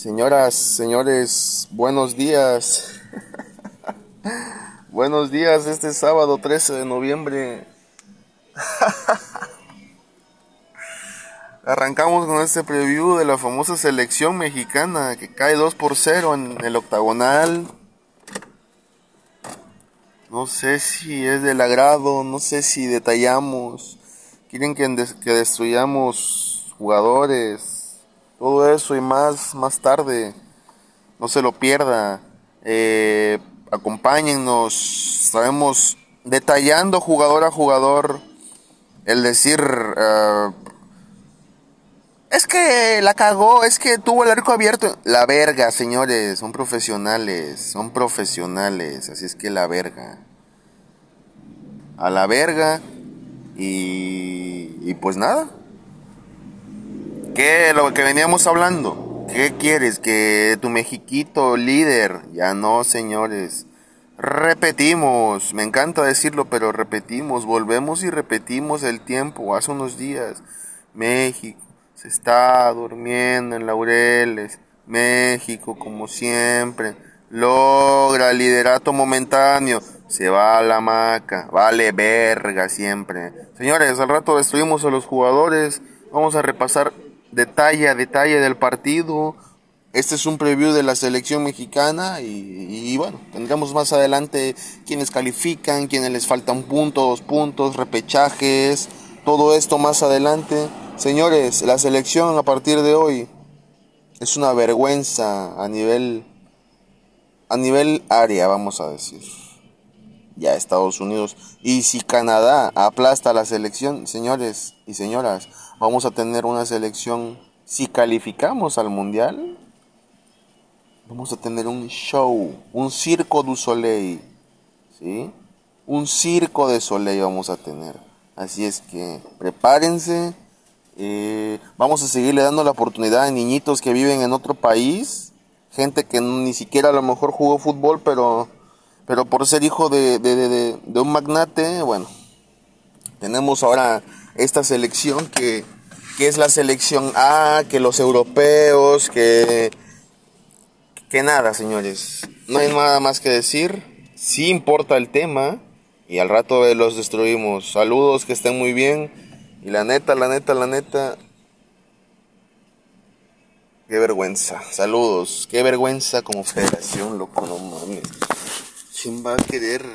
Señoras, señores, buenos días. buenos días este sábado 13 de noviembre. Arrancamos con este preview de la famosa selección mexicana que cae 2 por 0 en el octagonal. No sé si es del agrado, no sé si detallamos. Quieren que, que destruyamos jugadores, todo eso y más más tarde. No se lo pierda. Eh, acompáñennos. Estaremos detallando jugador a jugador. El decir. Uh, es que la cagó, es que tuvo el arco abierto. La verga, señores, son profesionales, son profesionales, así es que la verga. A la verga. Y, y pues nada, ¿Qué? Lo que veníamos hablando. ¿Qué quieres? Que tu mexiquito líder. Ya no, señores. Repetimos. Me encanta decirlo, pero repetimos. Volvemos y repetimos el tiempo. Hace unos días. México se está durmiendo en laureles. México, como siempre, logra liderato momentáneo. Se va a la maca. Vale verga siempre. Señores, al rato destruimos a los jugadores. Vamos a repasar detalle a detalle del partido. Este es un preview de la selección mexicana y, bueno, tendremos más adelante quienes califican, quienes les faltan puntos, puntos, repechajes, todo esto más adelante. Señores, la selección a partir de hoy es una vergüenza a nivel a nivel área, vamos a decir. Ya Estados Unidos y si Canadá aplasta a la selección, señores y señoras, vamos a tener una selección, si calificamos al mundial, vamos a tener un show, un circo du soleil, ¿sí? Un circo de soleil vamos a tener. Así es que prepárense. Eh, vamos a seguirle dando la oportunidad a niñitos que viven en otro país, gente que ni siquiera a lo mejor jugó fútbol, pero, pero por ser hijo de, un magnate, bueno, tenemos ahora esta selección que, es la selección A, que los europeos, que, que nada, señores. No hay nada más que decir. Sí importa el tema y al rato los destruimos. Saludos, que estén muy bien. Y la neta, la neta, la neta. Qué vergüenza. Saludos. Qué vergüenza como federación, loco, no mames. ¿Quién va a querer